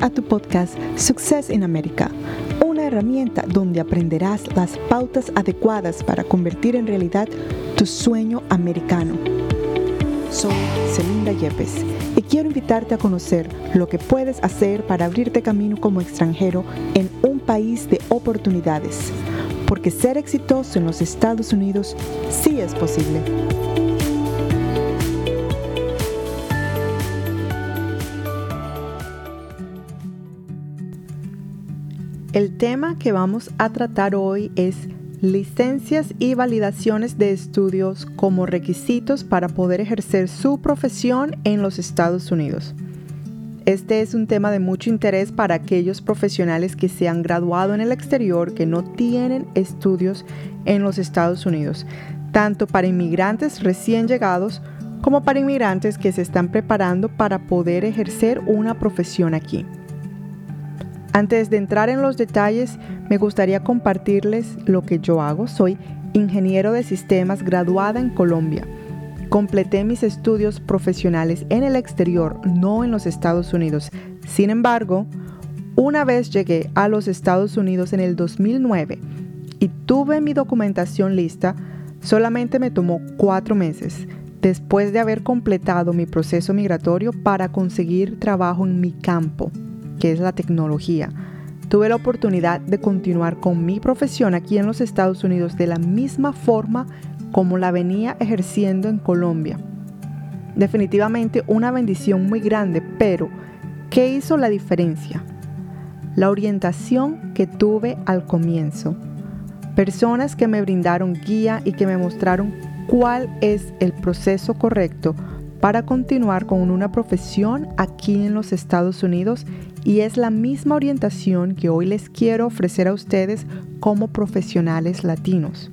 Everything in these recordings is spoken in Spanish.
A tu podcast Success in America, una herramienta donde aprenderás las pautas adecuadas para convertir en realidad tu sueño americano. Soy Celinda Yepes y quiero invitarte a conocer lo que puedes hacer para abrirte camino como extranjero en un país de oportunidades, porque ser exitoso en los Estados Unidos sí es posible. El tema que vamos a tratar hoy es licencias y validaciones de estudios como requisitos para poder ejercer su profesión en los Estados Unidos. Este es un tema de mucho interés para aquellos profesionales que se han graduado en el exterior que no tienen estudios en los Estados Unidos, tanto para inmigrantes recién llegados como para inmigrantes que se están preparando para poder ejercer una profesión aquí. Antes de entrar en los detalles, me gustaría compartirles lo que yo hago. Soy ingeniero de sistemas graduada en Colombia. Completé mis estudios profesionales en el exterior, no en los Estados Unidos. Sin embargo, una vez llegué a los Estados Unidos en el 2009 y tuve mi documentación lista, solamente me tomó cuatro meses después de haber completado mi proceso migratorio para conseguir trabajo en mi campo que es la tecnología. Tuve la oportunidad de continuar con mi profesión aquí en los Estados Unidos de la misma forma como la venía ejerciendo en Colombia. Definitivamente una bendición muy grande, pero ¿qué hizo la diferencia? La orientación que tuve al comienzo. Personas que me brindaron guía y que me mostraron cuál es el proceso correcto para continuar con una profesión aquí en los Estados Unidos y es la misma orientación que hoy les quiero ofrecer a ustedes como profesionales latinos.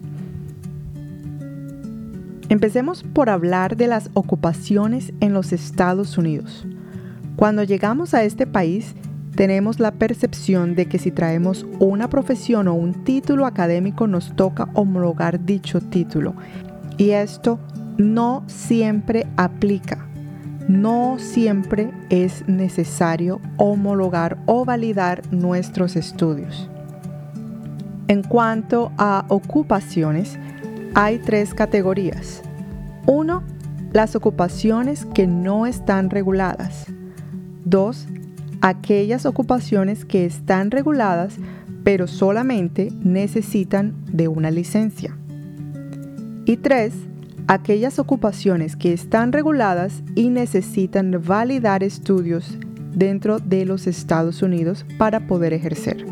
Empecemos por hablar de las ocupaciones en los Estados Unidos. Cuando llegamos a este país, tenemos la percepción de que si traemos una profesión o un título académico nos toca homologar dicho título. Y esto no siempre aplica no siempre es necesario homologar o validar nuestros estudios. En cuanto a ocupaciones, hay tres categorías. Uno, las ocupaciones que no están reguladas. Dos, aquellas ocupaciones que están reguladas pero solamente necesitan de una licencia. Y tres, aquellas ocupaciones que están reguladas y necesitan validar estudios dentro de los Estados Unidos para poder ejercer.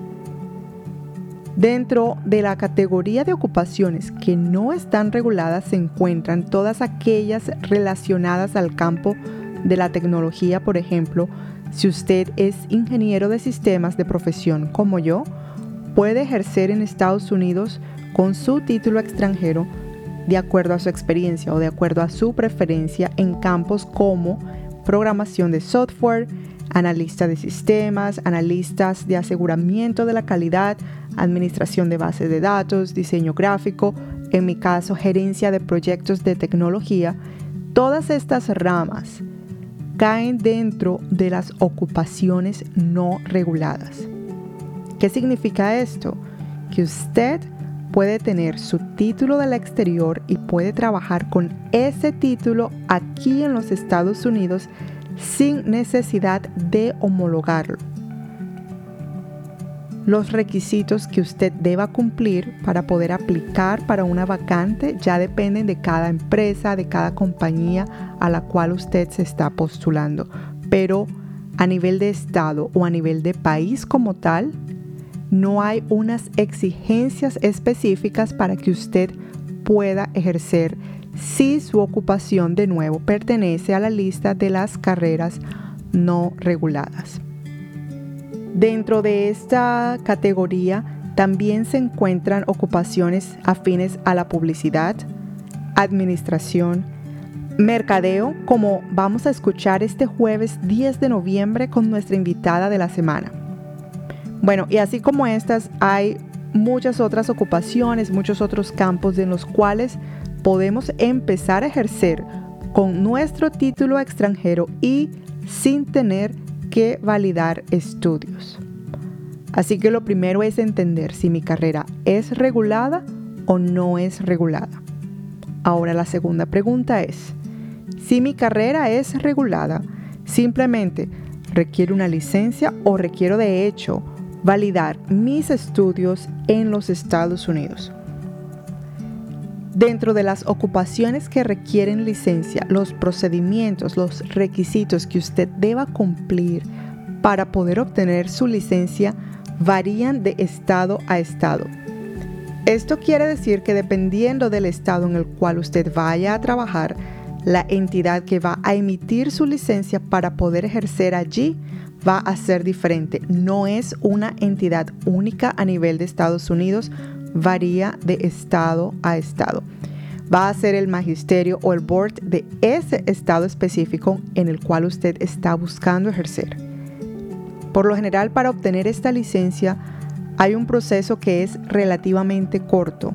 Dentro de la categoría de ocupaciones que no están reguladas se encuentran todas aquellas relacionadas al campo de la tecnología, por ejemplo, si usted es ingeniero de sistemas de profesión como yo, puede ejercer en Estados Unidos con su título extranjero de acuerdo a su experiencia o de acuerdo a su preferencia en campos como programación de software, analista de sistemas, analistas de aseguramiento de la calidad, administración de bases de datos, diseño gráfico, en mi caso gerencia de proyectos de tecnología, todas estas ramas caen dentro de las ocupaciones no reguladas. ¿Qué significa esto? Que usted puede tener su título del exterior y puede trabajar con ese título aquí en los Estados Unidos sin necesidad de homologarlo. Los requisitos que usted deba cumplir para poder aplicar para una vacante ya dependen de cada empresa, de cada compañía a la cual usted se está postulando. Pero a nivel de estado o a nivel de país como tal, no hay unas exigencias específicas para que usted pueda ejercer si su ocupación de nuevo pertenece a la lista de las carreras no reguladas. Dentro de esta categoría también se encuentran ocupaciones afines a la publicidad, administración, mercadeo, como vamos a escuchar este jueves 10 de noviembre con nuestra invitada de la semana. Bueno, y así como estas, hay muchas otras ocupaciones, muchos otros campos en los cuales podemos empezar a ejercer con nuestro título extranjero y sin tener que validar estudios. Así que lo primero es entender si mi carrera es regulada o no es regulada. Ahora la segunda pregunta es, si mi carrera es regulada, simplemente requiere una licencia o requiero de hecho validar mis estudios en los Estados Unidos. Dentro de las ocupaciones que requieren licencia, los procedimientos, los requisitos que usted deba cumplir para poder obtener su licencia varían de estado a estado. Esto quiere decir que dependiendo del estado en el cual usted vaya a trabajar, la entidad que va a emitir su licencia para poder ejercer allí va a ser diferente. No es una entidad única a nivel de Estados Unidos, varía de estado a estado. Va a ser el magisterio o el board de ese estado específico en el cual usted está buscando ejercer. Por lo general, para obtener esta licencia hay un proceso que es relativamente corto.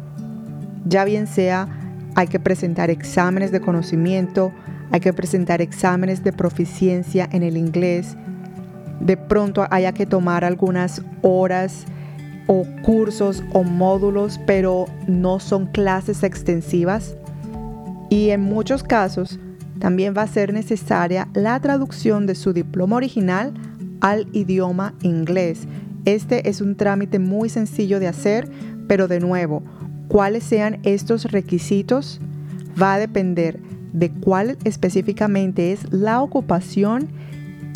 Ya bien sea hay que presentar exámenes de conocimiento, hay que presentar exámenes de proficiencia en el inglés, de pronto haya que tomar algunas horas o cursos o módulos, pero no son clases extensivas. Y en muchos casos también va a ser necesaria la traducción de su diploma original al idioma inglés. Este es un trámite muy sencillo de hacer, pero de nuevo, cuáles sean estos requisitos va a depender de cuál específicamente es la ocupación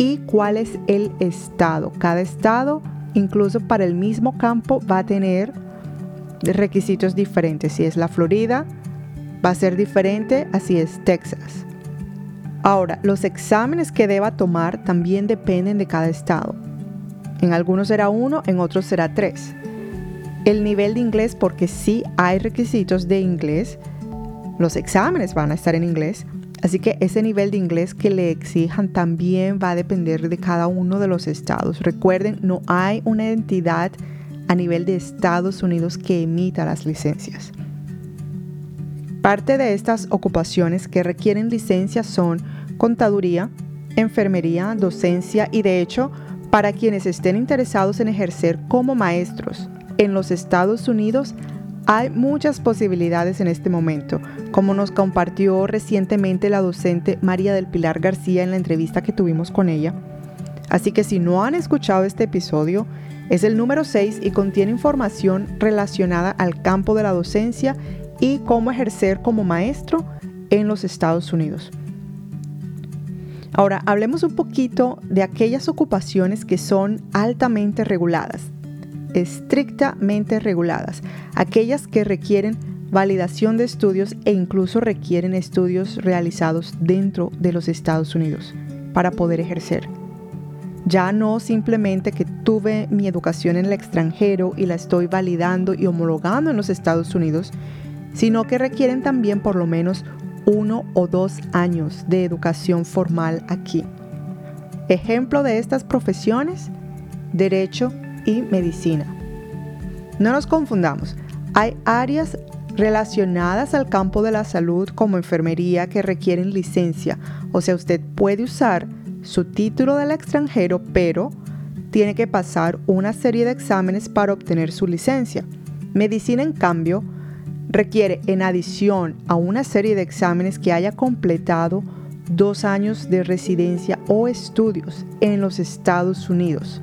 y cuál es el estado. Cada estado, incluso para el mismo campo, va a tener requisitos diferentes. Si es la Florida, va a ser diferente, así es Texas. Ahora, los exámenes que deba tomar también dependen de cada estado. En algunos será uno, en otros será tres. El nivel de inglés, porque sí hay requisitos de inglés, los exámenes van a estar en inglés, Así que ese nivel de inglés que le exijan también va a depender de cada uno de los estados. Recuerden, no hay una entidad a nivel de Estados Unidos que emita las licencias. Parte de estas ocupaciones que requieren licencia son contaduría, enfermería, docencia y de hecho, para quienes estén interesados en ejercer como maestros en los Estados Unidos, hay muchas posibilidades en este momento, como nos compartió recientemente la docente María del Pilar García en la entrevista que tuvimos con ella. Así que si no han escuchado este episodio, es el número 6 y contiene información relacionada al campo de la docencia y cómo ejercer como maestro en los Estados Unidos. Ahora, hablemos un poquito de aquellas ocupaciones que son altamente reguladas, estrictamente reguladas, aquellas que requieren validación de estudios e incluso requieren estudios realizados dentro de los Estados Unidos para poder ejercer. Ya no simplemente que tuve mi educación en el extranjero y la estoy validando y homologando en los Estados Unidos, sino que requieren también por lo menos uno o dos años de educación formal aquí. Ejemplo de estas profesiones, derecho, y medicina. No nos confundamos, hay áreas relacionadas al campo de la salud como enfermería que requieren licencia, o sea, usted puede usar su título del extranjero, pero tiene que pasar una serie de exámenes para obtener su licencia. Medicina, en cambio, requiere, en adición a una serie de exámenes, que haya completado dos años de residencia o estudios en los Estados Unidos.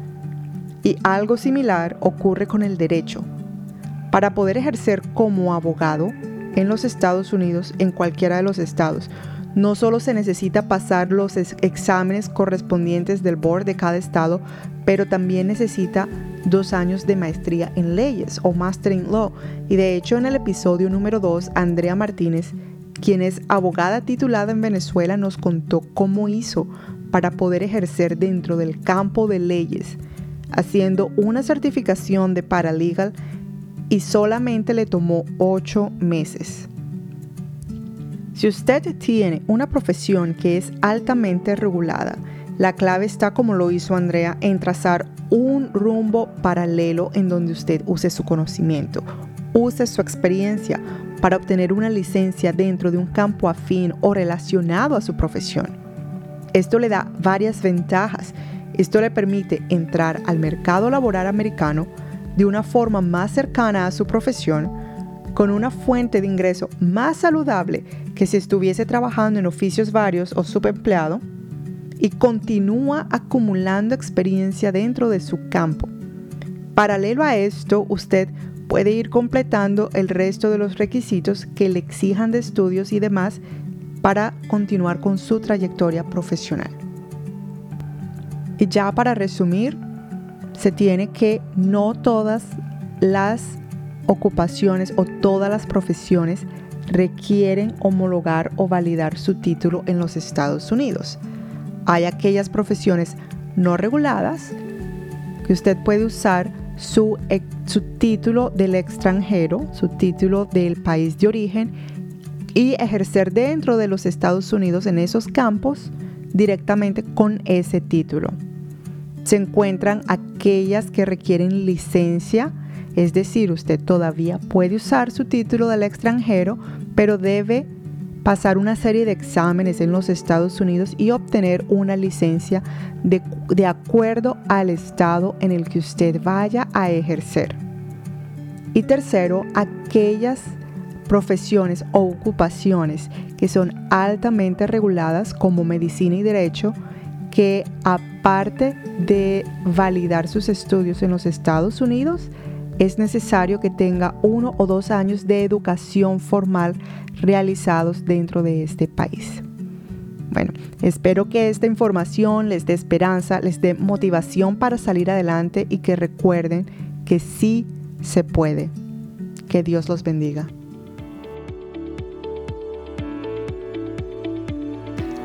Y algo similar ocurre con el derecho. Para poder ejercer como abogado en los Estados Unidos, en cualquiera de los estados, no solo se necesita pasar los exámenes correspondientes del board de cada estado, pero también necesita dos años de maestría en leyes o Master in Law. Y de hecho en el episodio número 2, Andrea Martínez, quien es abogada titulada en Venezuela, nos contó cómo hizo para poder ejercer dentro del campo de leyes haciendo una certificación de paralegal y solamente le tomó ocho meses. Si usted tiene una profesión que es altamente regulada, la clave está, como lo hizo Andrea, en trazar un rumbo paralelo en donde usted use su conocimiento, use su experiencia para obtener una licencia dentro de un campo afín o relacionado a su profesión. Esto le da varias ventajas Esto le permite entrar al mercado laboral americano de una forma más cercana a su profesión, con una fuente de ingreso más saludable que si estuviese trabajando en oficios varios o subempleado, y continúa acumulando experiencia dentro de su campo. Paralelo a esto, usted puede ir completando el resto de los requisitos que le exijan de estudios y demás para continuar con su trayectoria profesional. Y ya para resumir, se tiene que no todas las ocupaciones o todas las profesiones requieren homologar o validar su título en los Estados Unidos. Hay aquellas profesiones no reguladas que usted puede usar su, su título del extranjero, su título del país de origen y ejercer dentro de los Estados Unidos en esos campos directamente con ese título. Se encuentran aquellas que requieren licencia, es decir, usted todavía puede usar su título del extranjero, pero debe pasar una serie de exámenes en los Estados Unidos y obtener una licencia de, de, acuerdo al estado en el que usted vaya a ejercer. Y tercero, aquellas profesiones o ocupaciones que son altamente reguladas como medicina y derecho, que aparte de validar sus estudios en los Estados Unidos, es necesario que tenga uno o dos años de educación formal realizados dentro de este país. Bueno, espero que esta información les dé esperanza, les dé motivación para salir adelante y que recuerden que sí se puede. Que Dios los bendiga.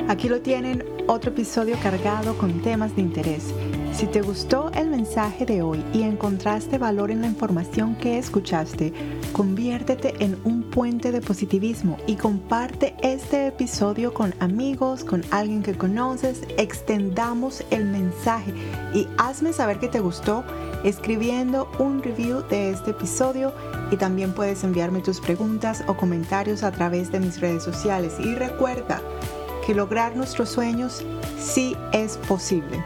Aquí lo tienen, otro episodio cargado con temas de interés. Si te gustó el mensaje de hoy y encontraste valor en la información que escuchaste, conviértete en un puente de positivismo y comparte este episodio con amigos, con alguien que conoces, extendamos el mensaje y hazme saber que te gustó escribiendo un review de este episodio y también puedes enviarme tus preguntas o comentarios a través de mis redes sociales y recuerda, que lograr nuestros sueños sí es posible.